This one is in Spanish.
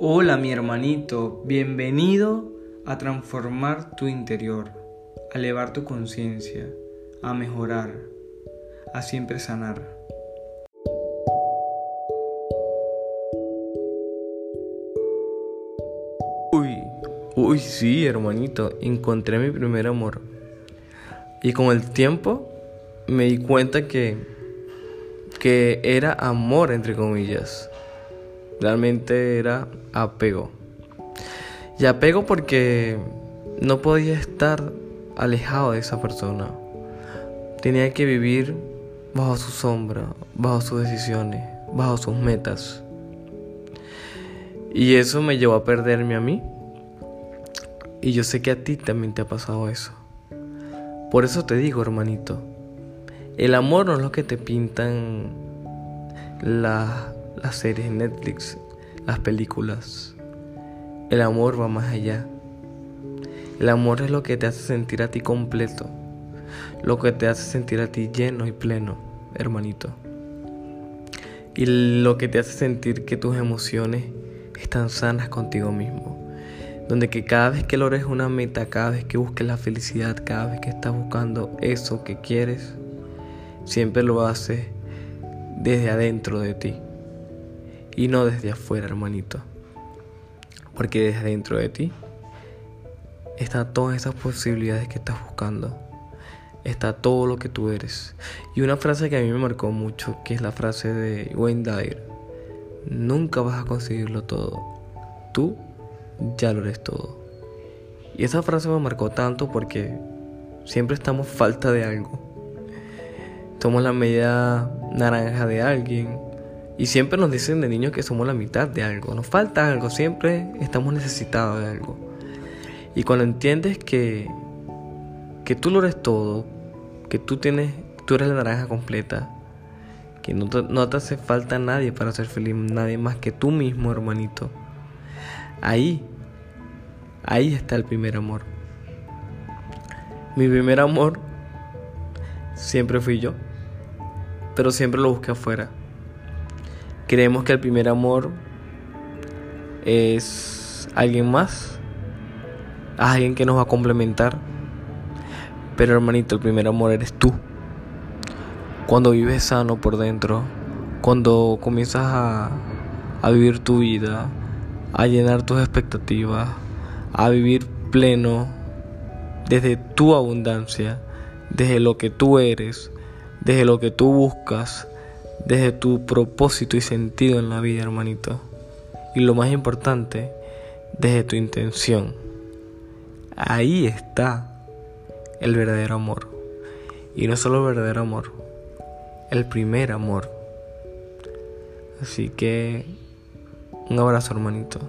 Hola mi hermanito, bienvenido a transformar tu interior, a elevar tu conciencia, a mejorar, a siempre sanar. Uy, uy, sí, hermanito, encontré mi primer amor. Y con el tiempo me di cuenta que, que era amor, entre comillas. Realmente era apego. Y apego porque no podía estar alejado de esa persona. Tenía que vivir bajo su sombra, bajo sus decisiones, bajo sus metas. Y eso me llevó a perderme a mí. Y yo sé que a ti también te ha pasado eso. Por eso te digo, hermanito, el amor no es lo que te pintan las series Netflix, las películas. El amor va más allá. El amor es lo que te hace sentir a ti completo, lo que te hace sentir a ti lleno y pleno, hermanito. Y lo que te hace sentir que tus emociones están sanas contigo mismo. Donde que cada vez que logres una meta, cada vez que busques la felicidad, cada vez que estás buscando eso que quieres, siempre lo haces desde adentro de ti. Y no desde afuera, hermanito. Porque desde adentro de ti están todas esas posibilidades que estás buscando. Está todo lo que tú eres. Y una frase que a mí me marcó mucho, que es la frase de Wayne Dyer. Nunca vas a conseguirlo todo. Tú ya lo eres todo. Y esa frase me marcó tanto porque siempre estamos falta de algo. Somos la media naranja de alguien. Y siempre nos dicen de niños que somos la mitad de algo. Nos falta algo. Siempre estamos necesitados de algo. Y cuando entiendes que, que tú lo eres todo, que tú tienes, tú eres la naranja completa, que no te, no te hace falta nadie para ser feliz, nadie más que tú mismo, hermanito. Ahí, ahí está el primer amor. Mi primer amor siempre fui yo, pero siempre lo busqué afuera. Creemos que el primer amor es alguien más, alguien que nos va a complementar. Pero hermanito, el primer amor eres tú. Cuando vives sano por dentro, cuando comienzas a, a vivir tu vida, a llenar tus expectativas, a vivir pleno desde tu abundancia, desde lo que tú eres, desde lo que tú buscas, desde tu propósito y sentido en la vida, hermanito. Y lo más importante, desde tu intención. Ahí está el verdadero amor. Y no solo el verdadero amor, el primer amor. Así que un abrazo, hermanito.